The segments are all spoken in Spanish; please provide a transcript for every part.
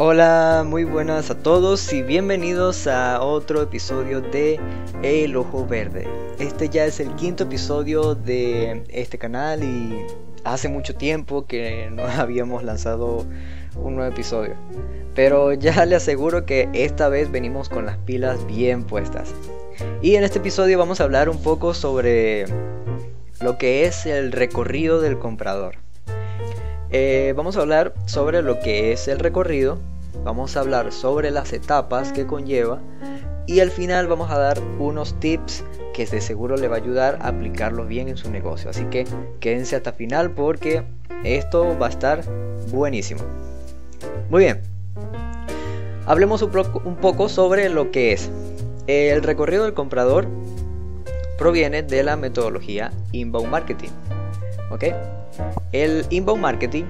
Hola, muy buenas a todos y bienvenidos a otro episodio de El Ojo Verde. Este ya es el quinto episodio de este canal y hace mucho tiempo que no habíamos lanzado un nuevo episodio. Pero ya le aseguro que esta vez venimos con las pilas bien puestas. Y en este episodio vamos a hablar un poco sobre lo que es el recorrido del comprador. Eh, vamos a hablar sobre lo que es el recorrido, vamos a hablar sobre las etapas que conlleva y al final vamos a dar unos tips que de seguro le va a ayudar a aplicarlos bien en su negocio. Así que quédense hasta final porque esto va a estar buenísimo. Muy bien, hablemos un poco sobre lo que es. El recorrido del comprador proviene de la metodología inbound marketing. ¿Ok? El inbound marketing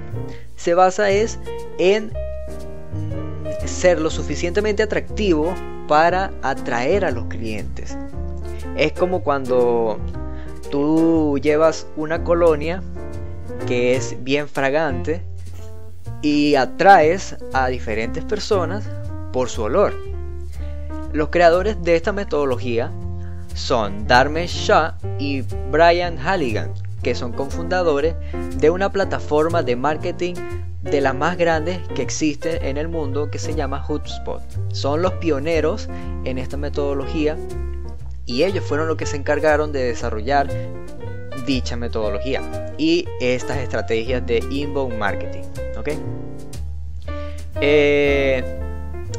se basa es en mm, ser lo suficientemente atractivo para atraer a los clientes. Es como cuando tú llevas una colonia que es bien fragante y atraes a diferentes personas por su olor. Los creadores de esta metodología son Dharmesh Shah y Brian Halligan, que son cofundadores de una plataforma de marketing de las más grandes que existe en el mundo que se llama HubSpot. Son los pioneros en esta metodología y ellos fueron los que se encargaron de desarrollar dicha metodología y estas estrategias de inbound marketing. Eh,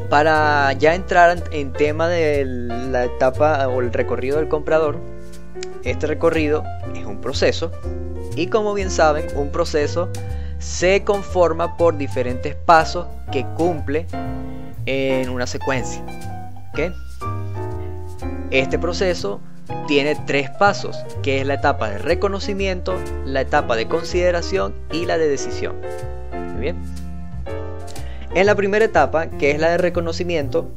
para ya entrar en tema de la etapa o el recorrido del comprador, este recorrido es un proceso y como bien saben, un proceso se conforma por diferentes pasos que cumple en una secuencia. Este proceso tiene tres pasos, que es la etapa de reconocimiento, la etapa de consideración y la de decisión. Muy bien. En la primera etapa, que es la de reconocimiento,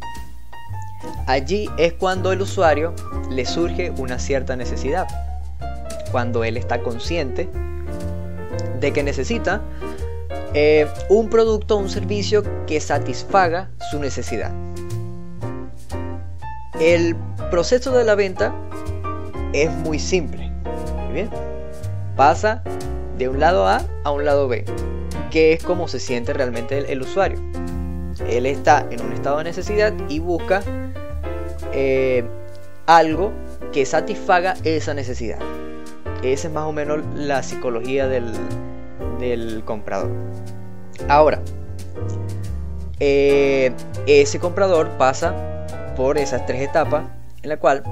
allí es cuando el usuario le surge una cierta necesidad. Cuando él está consciente de que necesita eh, un producto o un servicio que satisfaga su necesidad. El proceso de la venta es muy simple. bien? Pasa de un lado A a un lado B, que es como se siente realmente el, usuario. Él está en un estado de necesidad y busca eh, algo que satisfaga esa necesidad. Esa es más o menos la psicología del, comprador. Ahora, eh, ese comprador pasa por esas tres etapas en la cual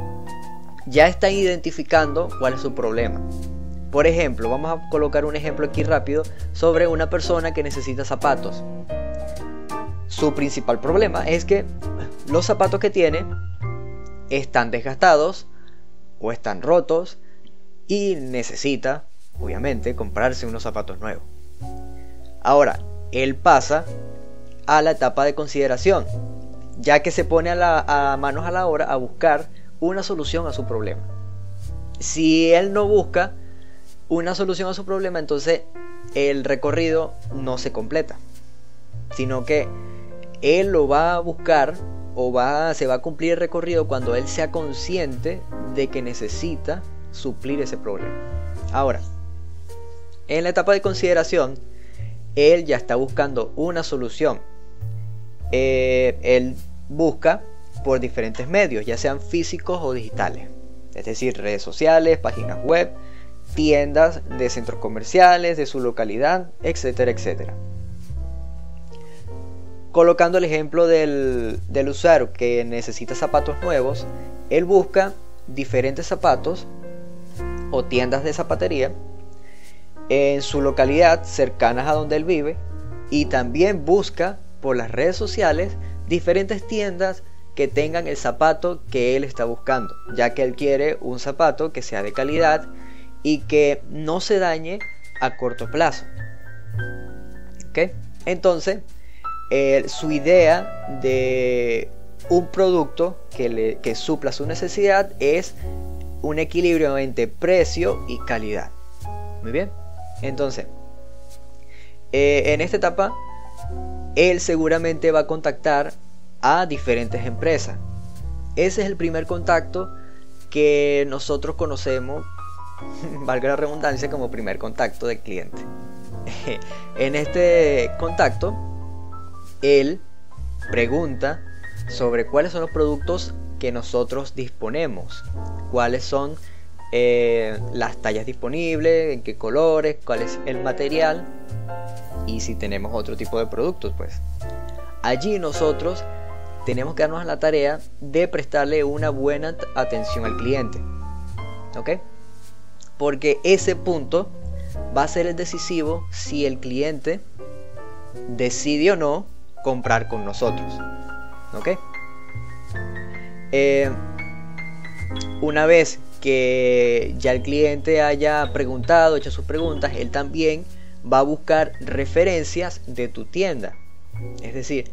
ya está identificando cuál es su problema. Por ejemplo, vamos a colocar un ejemplo aquí rápido sobre una persona que necesita zapatos. Su principal problema es que los zapatos que tiene están desgastados o están rotos y necesita, obviamente, comprarse unos zapatos nuevos. Ahora, él pasa a la etapa de consideración, ya que se pone a, manos a la hora a buscar una solución a su problema. Si él no busca una solución a su problema, entonces el recorrido no se completa, sino que él lo va a buscar o va, se va a cumplir el recorrido cuando él sea consciente de que necesita suplir ese problema. Ahora, en la etapa de consideración, él ya está buscando una solución. Eh, él busca por diferentes medios, ya sean físicos o digitales. Es decir, redes sociales, páginas web, tiendas de centros comerciales, de su localidad, etcétera, etcétera colocando el ejemplo del, usuario que necesita zapatos nuevos, él busca diferentes zapatos o tiendas de zapatería en su localidad cercanas a donde él vive y también busca por las redes sociales diferentes tiendas que tengan el zapato que él está buscando, ya que él quiere un zapato que sea de calidad y que no se dañe a corto plazo. Entonces, su idea de un producto que, le, supla su necesidad es un equilibrio entre precio y calidad. Muy bien. Entonces, eh, en esta etapa él seguramente va a contactar a diferentes empresas. Ese es el primer contacto que nosotros conocemos, valga la redundancia, como primer contacto del cliente. en este contacto, él pregunta sobre cuáles son los productos que nosotros disponemos, cuáles son eh, las tallas disponibles, en qué colores, cuál es el material y si tenemos otro tipo de productos, pues. Allí nosotros tenemos que darnos la tarea de prestarle una buena atención al cliente. ¿Ok? Porque ese punto va a ser el decisivo si el cliente decide o no comprar con nosotros. ¿Ok? Eh, una vez que ya el cliente haya preguntado, hecho sus preguntas, él también va a buscar referencias de tu tienda. Es decir,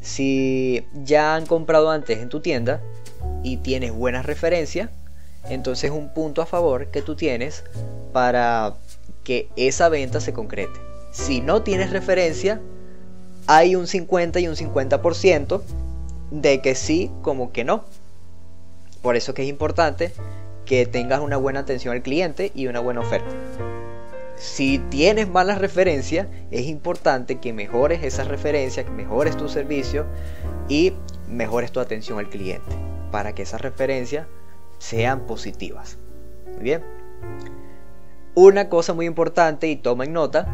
si ya han comprado antes en tu tienda y tienes buenas referencias, entonces es un punto a favor que tú tienes para que esa venta se concrete. Si no tienes referencia, hay un 50 y un 50% de que sí como que no. Por eso que es importante que tengas una buena atención al cliente y una buena oferta. Si tienes malas referencias, es importante que mejores esas referencias, que mejores tu servicio y mejores tu atención al cliente para que esas referencias sean positivas. Muy bien. Una cosa muy importante y toma en nota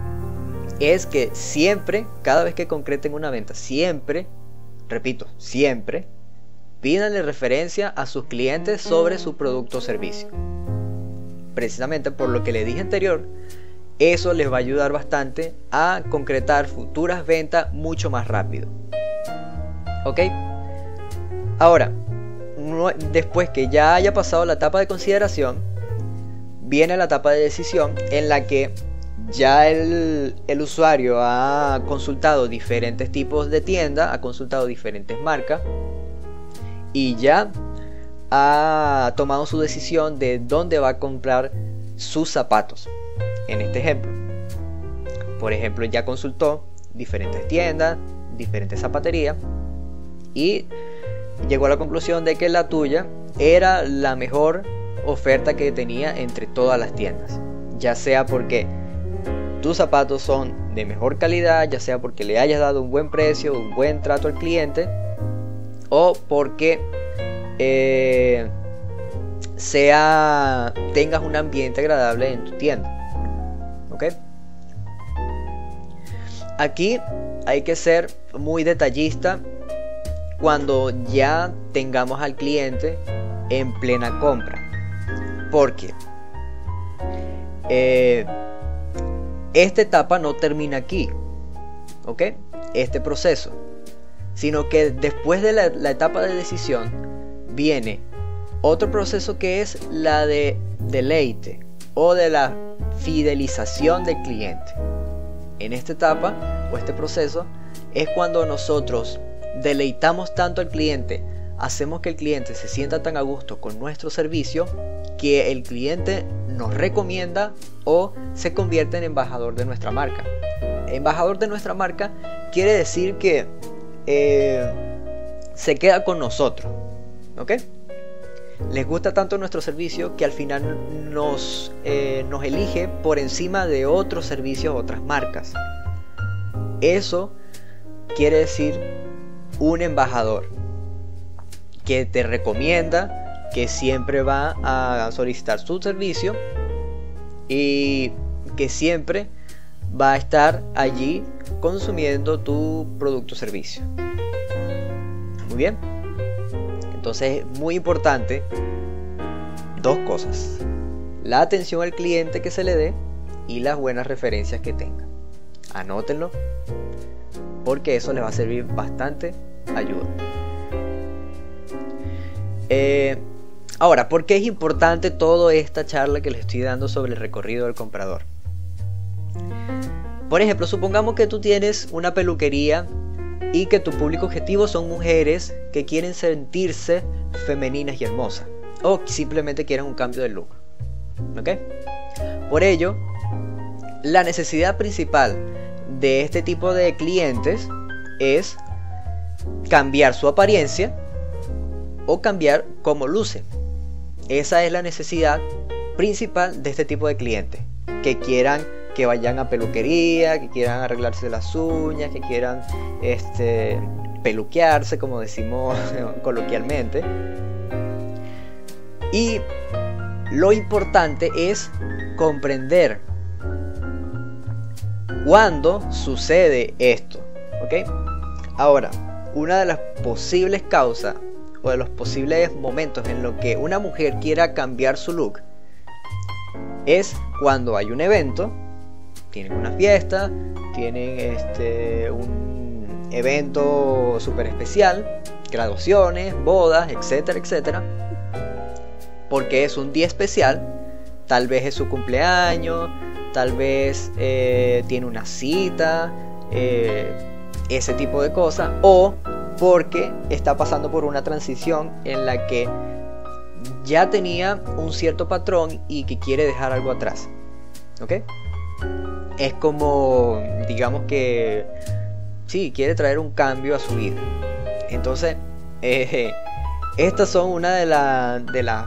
es que siempre, cada vez que concreten una venta, siempre, repito, siempre, pídanle referencia a sus clientes sobre su producto o servicio. Precisamente por lo que le dije anterior, eso les va a ayudar bastante a concretar futuras ventas mucho más rápido. ¿Ok? Ahora, después que ya haya pasado la etapa de consideración, viene la etapa de decisión en la que ya el, el, usuario ha consultado diferentes tipos de tienda, ha consultado diferentes marcas y ya ha tomado su decisión de dónde va a comprar sus zapatos en este ejemplo. Por ejemplo, ya consultó diferentes tiendas, diferentes zapaterías y llegó a la conclusión de que la tuya era la mejor oferta que tenía entre todas las tiendas. Ya sea porque tus zapatos son de mejor calidad, ya sea porque le hayas dado un buen precio, un buen trato al cliente, o porque eh, sea tengas un ambiente agradable en tu tienda. Aquí hay que ser muy detallista cuando ya tengamos al cliente en plena compra. Porque eh, esta etapa no termina aquí. ¿Ok? Este proceso. Sino que después de la etapa de decisión viene otro proceso que es la de deleite o de la fidelización del cliente. En esta etapa o este proceso es cuando nosotros deleitamos tanto al cliente, hacemos que el cliente se sienta tan a gusto con nuestro servicio que el cliente nos recomienda o se convierte en embajador de nuestra marca. Embajador de nuestra marca quiere decir que eh, se queda con nosotros. ¿Ok? les gusta tanto nuestro servicio que al final eh, nos elige por encima de otros servicios, otras marcas. Eso quiere decir un embajador que te recomienda, que siempre va a solicitar su servicio y que siempre va a estar allí consumiendo tu producto o servicio. Muy bien. Entonces es muy importante dos cosas. La atención al cliente que se le dé y las buenas referencias que tenga. Anótenlo porque eso les va a servir bastante ayuda. Eh, ahora, ¿por qué es importante toda esta charla que les estoy dando sobre el recorrido del comprador? Por ejemplo, supongamos que tú tienes una peluquería y que tu público objetivo son mujeres que quieren sentirse femeninas y hermosas o simplemente quieren un cambio de look. ¿Ok? Por ello, la necesidad principal de este tipo de clientes es cambiar su apariencia o cambiar cómo luce. Esa es la necesidad principal de este tipo de clientes, que quieran que vayan a peluquería, que quieran arreglarse las uñas, que quieran este, peluquearse, como decimos coloquialmente. Y lo importante es comprender cuándo sucede esto. ¿Ok? Ahora, una de las posibles causas o de los posibles momentos en los que una mujer quiera cambiar su look es cuando hay un evento, tienen una fiesta, tienen este, un evento súper especial, graduaciones, bodas, etcétera, etcétera, porque es un día especial, tal vez es su cumpleaños, tal vez eh, tiene una cita, eh, ese tipo de cosas, o porque está pasando por una transición en la que ya tenía un cierto patrón y que quiere dejar algo atrás. ¿Ok? Es como, digamos que, sí, quiere traer un cambio a su vida. Entonces, eh, estas son una de, de las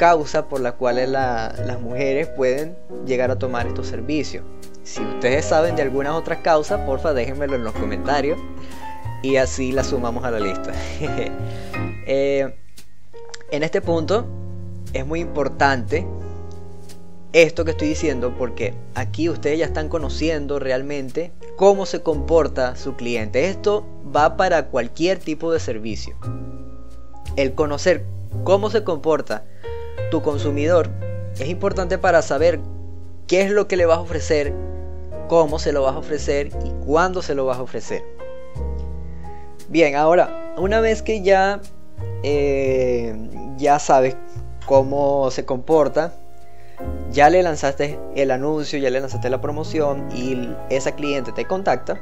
causas por las cuales las mujeres pueden llegar a tomar estos servicios. Si ustedes saben de algunas otras causas, porfa déjenmelo en los comentarios y así la sumamos a la lista. Eh, en este punto es muy importante esto que estoy diciendo porque aquí ustedes ya están conociendo realmente cómo se comporta su cliente. Esto va para cualquier tipo de servicio. El conocer cómo se comporta tu consumidor es importante para saber qué es lo que le vas a ofrecer, cómo se lo vas a ofrecer y cuándo se lo vas a ofrecer. Bien, ahora, una vez que ya, eh, ya sabes cómo se comporta, ya le lanzaste el anuncio, ya le lanzaste la promoción y esa cliente te contacta,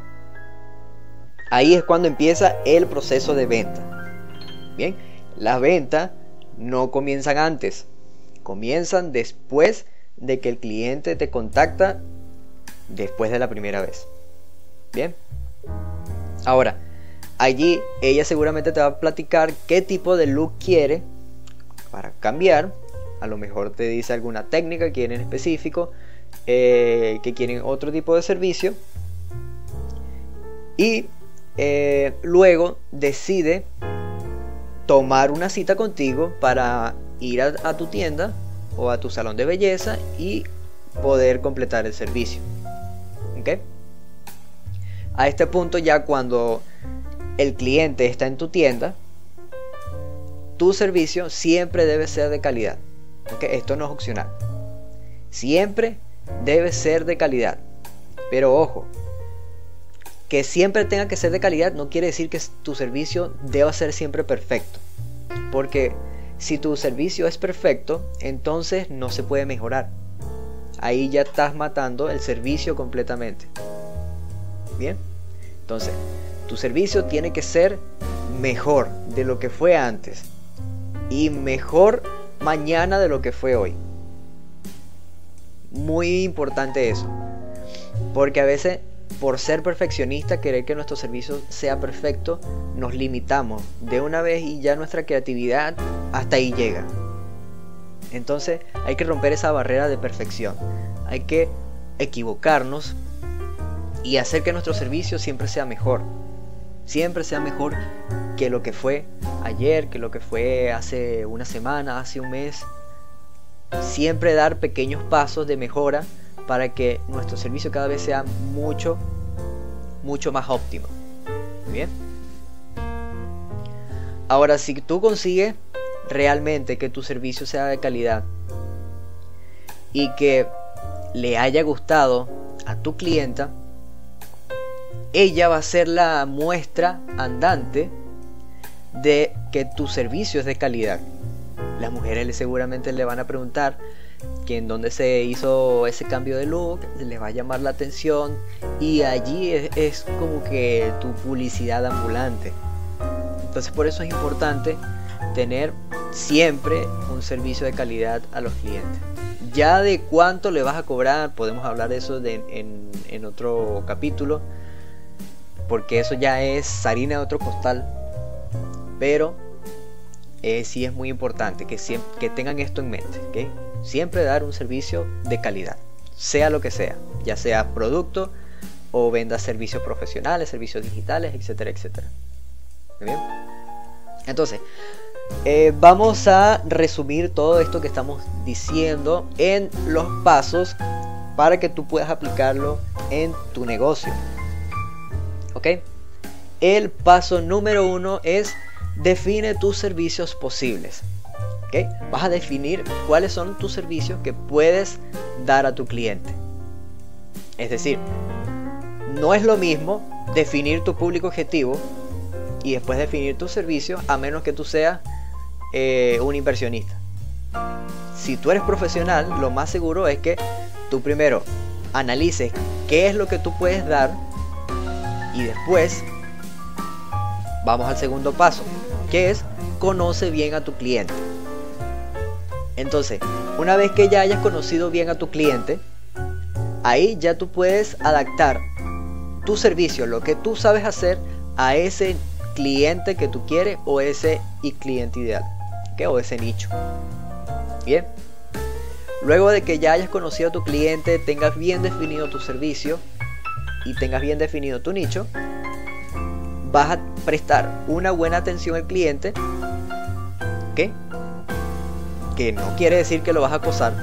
ahí es cuando empieza el proceso de venta. Bien, las ventas no comienzan antes, comienzan después de que el cliente te contacta después de la primera vez. Bien, ahora, Allí ella seguramente te va a platicar qué tipo de look quiere para cambiar. A lo mejor te dice alguna técnica que quiere en específico, eh, que quieren otro tipo de servicio. Y eh, luego decide tomar una cita contigo para ir a, tu tienda o a tu salón de belleza y poder completar el servicio. A este punto ya cuando el cliente está en tu tienda, tu servicio siempre debe ser de calidad. Esto no es opcional. Siempre debe ser de calidad. Pero ojo, que siempre tenga que ser de calidad no quiere decir que tu servicio deba ser siempre perfecto. Porque si tu servicio es perfecto, entonces no se puede mejorar. Ahí ya estás matando el servicio completamente. Bien, entonces tu servicio tiene que ser mejor de lo que fue antes y mejor mañana de lo que fue hoy. Muy importante eso. Porque a veces por ser perfeccionista, querer que nuestro servicio sea perfecto, nos limitamos de una vez y ya nuestra creatividad hasta ahí llega. Entonces hay que romper esa barrera de perfección. Hay que equivocarnos y hacer que nuestro servicio siempre sea mejor siempre sea mejor que lo que fue ayer, que lo que fue hace una semana, hace un mes. Siempre dar pequeños pasos de mejora para que nuestro servicio cada vez sea mucho, mucho más óptimo. bien? Ahora, si tú consigues realmente que tu servicio sea de calidad y que le haya gustado a tu clienta, ella va a ser la muestra andante de que tu servicio es de calidad. Las mujeres seguramente le van a preguntar que en dónde se hizo ese cambio de look, les va a llamar la atención y allí es, como que tu publicidad ambulante. Entonces por eso es importante tener siempre un servicio de calidad a los clientes. Ya de cuánto le vas a cobrar, podemos hablar de eso en otro capítulo porque eso ya es harina de otro costal. Pero eh, sí es muy importante que, que tengan esto en mente, Siempre dar un servicio de calidad, sea lo que sea, ya sea producto o venda servicios profesionales, servicios digitales, etcétera, etcétera. ¿Bien? Entonces, eh, vamos a resumir todo esto que estamos diciendo en los pasos para que tú puedas aplicarlo en tu negocio. El paso número uno es define tus servicios posibles. Vas a definir cuáles son tus servicios que puedes dar a tu cliente. Es decir, no es lo mismo definir tu público objetivo y después definir tus servicios a menos que tú seas eh, un inversionista. Si tú eres profesional, lo más seguro es que tú primero analices qué es lo que tú puedes dar y después vamos al segundo paso, que es conoce bien a tu cliente. Entonces, una vez que ya hayas conocido bien a tu cliente, ahí ya tú puedes adaptar tu servicio, lo que tú sabes hacer a ese cliente que tú quieres o ese cliente ideal o ese nicho. Bien. Luego de que ya hayas conocido a tu cliente, tengas bien definido tu servicio y tengas bien definido tu nicho, vas a prestar una buena atención al cliente. ¿Qué? Que no quiere decir que lo vas a acosar.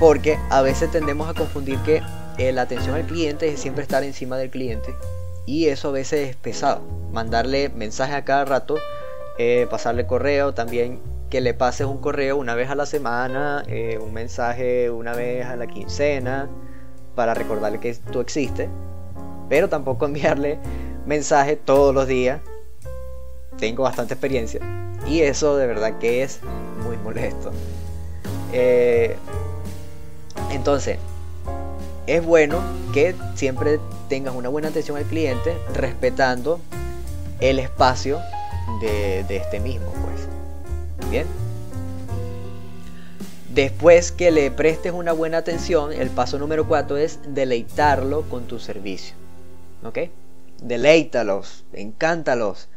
Porque a veces tendemos a confundir que eh, la atención al cliente es siempre estar encima del cliente. Y eso a veces es pesado. Mandarle mensajes a cada rato eh, pasarle correo, también que le pases un correo una vez a la semana, eh, un mensaje una vez a la quincena, para recordarle que tú existes, pero tampoco enviarle mensaje todos los días. Tengo bastante experiencia y eso de verdad que es muy molesto. Eh, entonces, es bueno que siempre tengas una buena atención al cliente, respetando el espacio de, este mismo, pues. Bien. Después que le prestes una buena atención, el paso número 4 es deleitarlo con tu servicio. ¿Ok? Deleítalos, encántalos,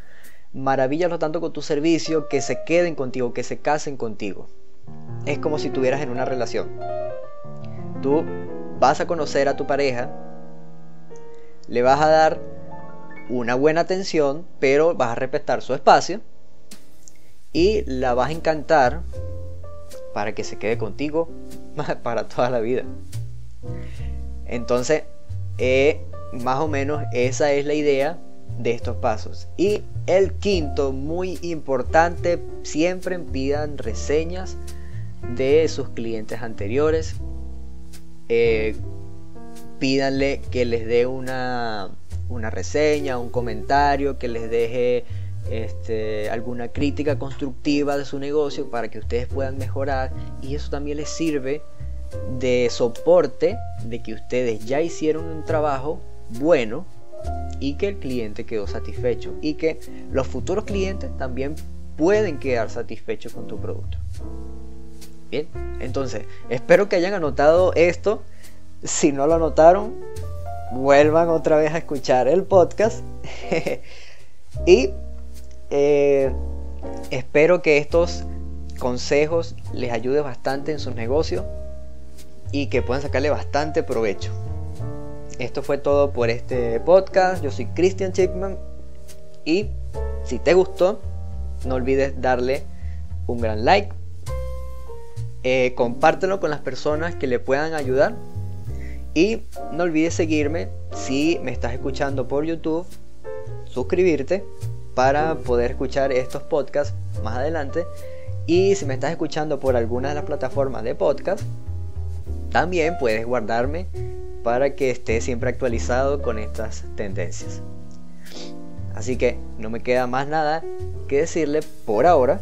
maravíllalos tanto con tu servicio que se queden contigo, que se casen contigo. Es como si estuvieras en una relación. Tú vas a conocer a tu pareja, le vas a dar una buena atención, pero vas a respetar su espacio y la vas a encantar para que se quede contigo para toda la vida. Entonces, eh, más o menos esa es la idea de estos pasos. Y el quinto, muy importante, siempre pidan reseñas de sus clientes anteriores. Eh, pídanle que les dé una una reseña, un comentario, que les deje este, alguna crítica constructiva de su negocio para que ustedes puedan mejorar y eso también les sirve de soporte de que ustedes ya hicieron un trabajo bueno y que el cliente quedó satisfecho y que los futuros clientes también pueden quedar satisfechos con tu producto. Bien, entonces espero que hayan anotado esto. Si no lo anotaron, vuelvan otra vez a escuchar el podcast. y eh, espero que estos consejos les ayuden bastante en sus negocios y que puedan sacarle bastante provecho. Esto fue todo por este podcast. Yo soy Christian Chipman y si te gustó, no olvides darle un gran like. Eh, compártelo con las personas que le puedan ayudar y no olvides seguirme si me estás escuchando por YouTube, suscribirte para poder escuchar estos podcasts más adelante. Y si me estás escuchando por alguna de las plataformas de podcast, también puedes guardarme para que esté siempre actualizado con estas tendencias. Así que no me queda más nada que decirle por ahora.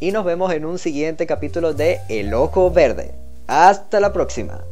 Y nos vemos en un siguiente capítulo de El Ojo Verde. Hasta la próxima.